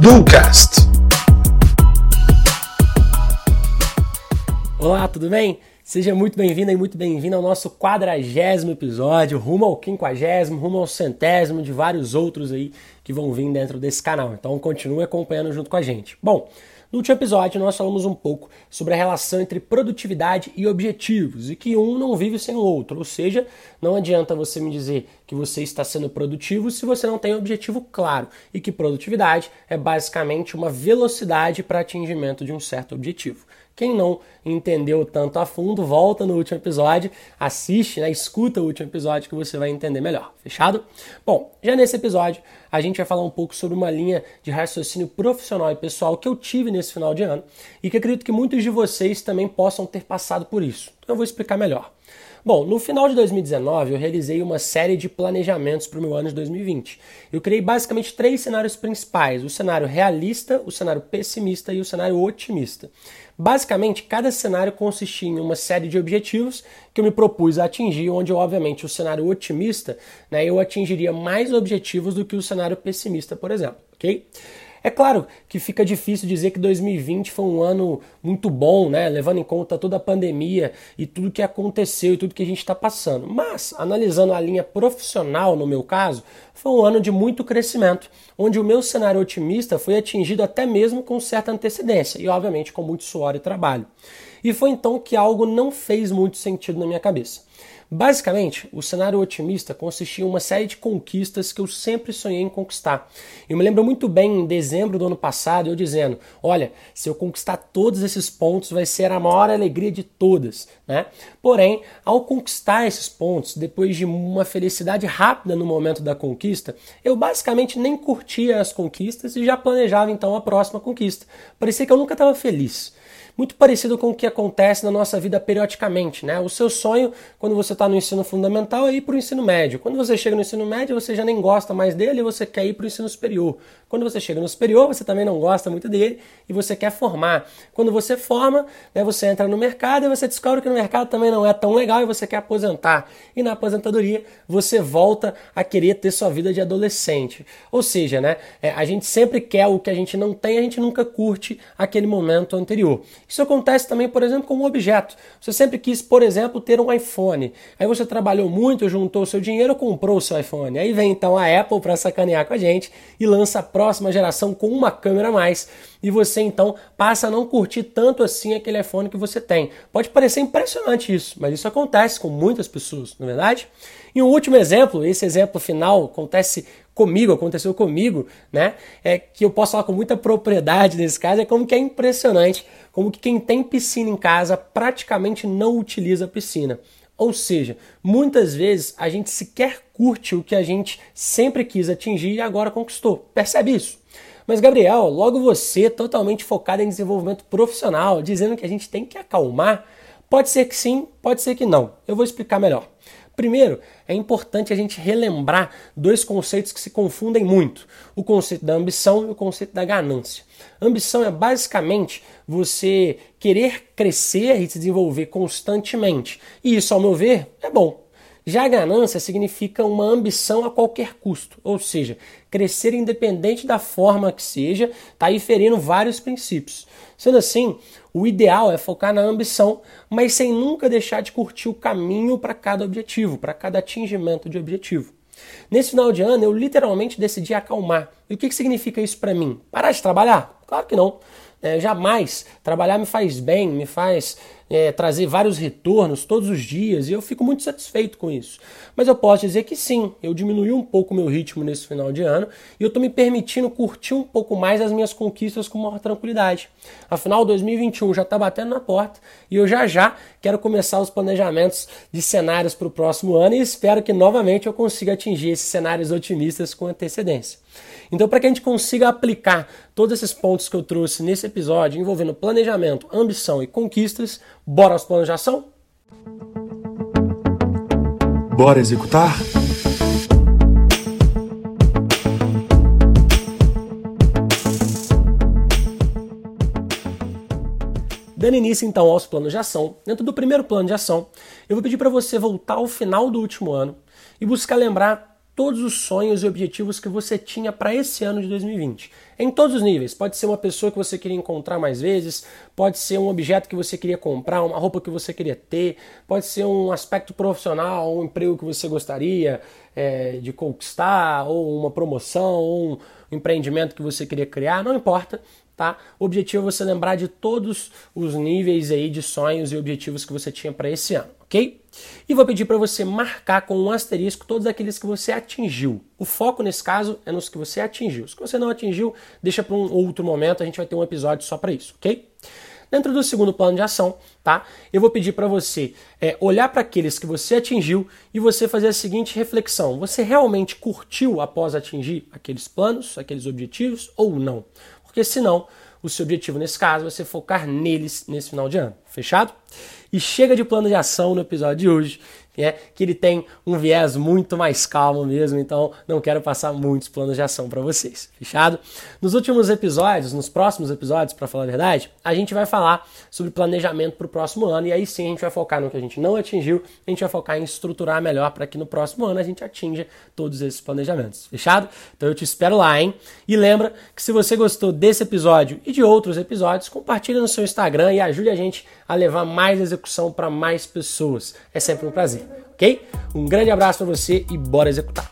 Ducast. Olá, tudo bem? Seja muito bem-vindo e muito bem-vindo ao nosso quadragésimo episódio, rumo ao quinquagésimo, rumo ao centésimo, de vários outros aí que vão vir dentro desse canal. Então continue acompanhando junto com a gente. Bom, no último episódio nós falamos um pouco sobre a relação entre produtividade e objetivos e que um não vive sem o outro, ou seja, não adianta você me dizer que você está sendo produtivo se você não tem objetivo claro e que produtividade é basicamente uma velocidade para atingimento de um certo objetivo. Quem não entendeu tanto a fundo, volta no último episódio, assiste, né, escuta o último episódio que você vai entender melhor. Fechado? Bom, já nesse episódio a gente vai falar um pouco sobre uma linha de raciocínio profissional e pessoal que eu tive nesse final de ano e que acredito que muitos de vocês também possam ter passado por isso. Eu vou explicar melhor. Bom, no final de 2019 eu realizei uma série de planejamentos para o meu ano de 2020. Eu criei basicamente três cenários principais: o cenário realista, o cenário pessimista e o cenário otimista. Basicamente, cada cenário consistia em uma série de objetivos que eu me propus a atingir, onde, obviamente, o cenário otimista, né, eu atingiria mais objetivos do que o cenário pessimista, por exemplo, ok? É claro que fica difícil dizer que 2020 foi um ano muito bom, né? levando em conta toda a pandemia e tudo que aconteceu e tudo que a gente está passando. Mas, analisando a linha profissional, no meu caso, foi um ano de muito crescimento, onde o meu cenário otimista foi atingido até mesmo com certa antecedência e, obviamente, com muito suor e trabalho. E foi então que algo não fez muito sentido na minha cabeça. Basicamente, o cenário otimista consistia em uma série de conquistas que eu sempre sonhei em conquistar. Eu me lembro muito bem em dezembro do ano passado eu dizendo: Olha, se eu conquistar todos esses pontos vai ser a maior alegria de todas. Né? Porém, ao conquistar esses pontos, depois de uma felicidade rápida no momento da conquista, eu basicamente nem curtia as conquistas e já planejava então a próxima conquista. Parecia que eu nunca estava feliz muito parecido com o que acontece na nossa vida periodicamente. Né? O seu sonho, quando você está no ensino fundamental, é ir para o ensino médio. Quando você chega no ensino médio, você já nem gosta mais dele e você quer ir para o ensino superior. Quando você chega no superior, você também não gosta muito dele e você quer formar. Quando você forma, né, você entra no mercado e você descobre que no mercado também não é tão legal e você quer aposentar. E na aposentadoria, você volta a querer ter sua vida de adolescente. Ou seja, né, é, a gente sempre quer o que a gente não tem, a gente nunca curte aquele momento anterior. Isso acontece também, por exemplo, com um objeto. Você sempre quis, por exemplo, ter um iPhone. Aí você trabalhou muito, juntou seu dinheiro, comprou o seu iPhone. Aí vem então a Apple para sacanear com a gente e lança a próxima geração com uma câmera a mais. E você então passa a não curtir tanto assim aquele iPhone que você tem. Pode parecer impressionante isso, mas isso acontece com muitas pessoas, não é verdade? E um último exemplo, esse exemplo final acontece comigo, aconteceu comigo, né? É que eu posso falar com muita propriedade nesse caso, é como que é impressionante como que quem tem piscina em casa praticamente não utiliza a piscina. Ou seja, muitas vezes a gente sequer curte o que a gente sempre quis atingir e agora conquistou. Percebe isso? Mas, Gabriel, logo você, totalmente focado em desenvolvimento profissional, dizendo que a gente tem que acalmar, pode ser que sim, pode ser que não. Eu vou explicar melhor. Primeiro, é importante a gente relembrar dois conceitos que se confundem muito: o conceito da ambição e o conceito da ganância. Ambição é basicamente você querer crescer e se desenvolver constantemente. E isso, ao meu ver, é bom. Já a ganância significa uma ambição a qualquer custo, ou seja, crescer independente da forma que seja, está ferindo vários princípios. Sendo assim, o ideal é focar na ambição, mas sem nunca deixar de curtir o caminho para cada objetivo, para cada atingimento de objetivo. Nesse final de ano, eu literalmente decidi acalmar. E o que, que significa isso para mim? Parar de trabalhar? Claro que não. É, jamais. Trabalhar me faz bem, me faz é, trazer vários retornos todos os dias e eu fico muito satisfeito com isso. Mas eu posso dizer que sim, eu diminui um pouco o meu ritmo nesse final de ano e eu estou me permitindo curtir um pouco mais as minhas conquistas com maior tranquilidade. Afinal, 2021 já está batendo na porta e eu já já quero começar os planejamentos de cenários para o próximo ano e espero que novamente eu consiga atingir esses cenários otimistas com antecedência. Então, para que a gente consiga aplicar todos esses pontos que eu trouxe nesse episódio envolvendo planejamento, ambição e conquistas, bora aos planos de ação? Bora executar? Dando início então aos planos de ação, dentro do primeiro plano de ação, eu vou pedir para você voltar ao final do último ano e buscar lembrar todos os sonhos e objetivos que você tinha para esse ano de 2020. Em todos os níveis. Pode ser uma pessoa que você queria encontrar mais vezes, pode ser um objeto que você queria comprar, uma roupa que você queria ter, pode ser um aspecto profissional, um emprego que você gostaria é, de conquistar, ou uma promoção, ou um empreendimento que você queria criar, não importa tá? O objetivo é você lembrar de todos os níveis aí de sonhos e objetivos que você tinha para esse ano, ok? E vou pedir para você marcar com um asterisco todos aqueles que você atingiu. O foco nesse caso é nos que você atingiu. Que você não atingiu, deixa para um outro momento, a gente vai ter um episódio só para isso, ok? Dentro do segundo plano de ação, tá? Eu vou pedir para você é, olhar para aqueles que você atingiu e você fazer a seguinte reflexão: você realmente curtiu após atingir aqueles planos, aqueles objetivos ou não? Porque senão, o seu objetivo nesse caso vai ser focar neles nesse final de ano. Fechado? E chega de plano de ação no episódio de hoje é que ele tem um viés muito mais calmo mesmo, então não quero passar muitos planos de ação para vocês, fechado? Nos últimos episódios, nos próximos episódios, para falar a verdade, a gente vai falar sobre planejamento para o próximo ano e aí sim a gente vai focar no que a gente não atingiu, a gente vai focar em estruturar melhor para que no próximo ano a gente atinja todos esses planejamentos, fechado? Então eu te espero lá, hein? E lembra que se você gostou desse episódio e de outros episódios, compartilha no seu Instagram e ajude a gente a levar mais execução para mais pessoas. É sempre um prazer ok? Um grande abraço para você e bora executar!